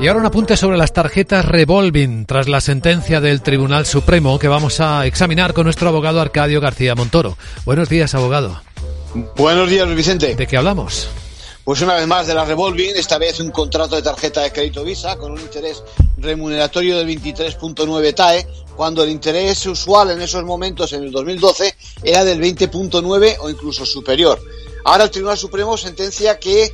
Y ahora un apunte sobre las tarjetas revolving tras la sentencia del Tribunal Supremo que vamos a examinar con nuestro abogado Arcadio García Montoro. Buenos días, abogado. Buenos días, Vicente. ¿De qué hablamos? Pues una vez más de la revolving, esta vez un contrato de tarjeta de crédito Visa con un interés remuneratorio del 23.9 TAE, cuando el interés usual en esos momentos, en el 2012, era del 20.9 o incluso superior. Ahora el Tribunal Supremo sentencia que eh,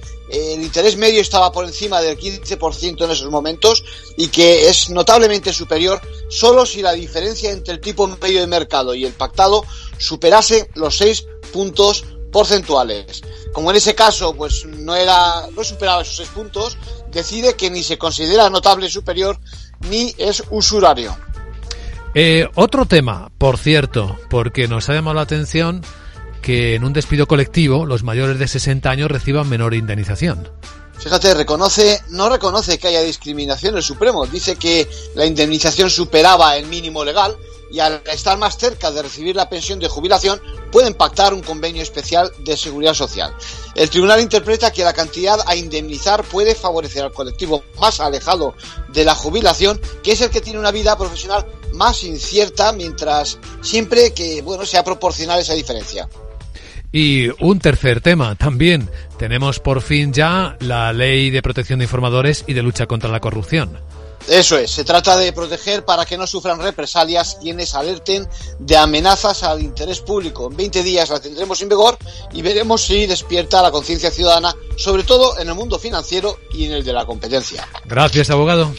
el interés medio estaba por encima del 15% en esos momentos y que es notablemente superior solo si la diferencia entre el tipo medio de mercado y el pactado superase los 6 puntos porcentuales. Como en ese caso pues no era no superaba esos 6 puntos, decide que ni se considera notable superior ni es usurario. Eh, otro tema, por cierto, porque nos ha la atención que en un despido colectivo los mayores de 60 años reciban menor indemnización. Fíjate, reconoce, no reconoce que haya discriminación el Supremo. Dice que la indemnización superaba el mínimo legal y al estar más cerca de recibir la pensión de jubilación pueden pactar un convenio especial de seguridad social. El tribunal interpreta que la cantidad a indemnizar puede favorecer al colectivo más alejado de la jubilación, que es el que tiene una vida profesional más incierta, mientras siempre que bueno sea proporcional esa diferencia. Y un tercer tema también. Tenemos por fin ya la ley de protección de informadores y de lucha contra la corrupción. Eso es, se trata de proteger para que no sufran represalias quienes alerten de amenazas al interés público. En 20 días la tendremos en vigor y veremos si despierta la conciencia ciudadana, sobre todo en el mundo financiero y en el de la competencia. Gracias, abogado.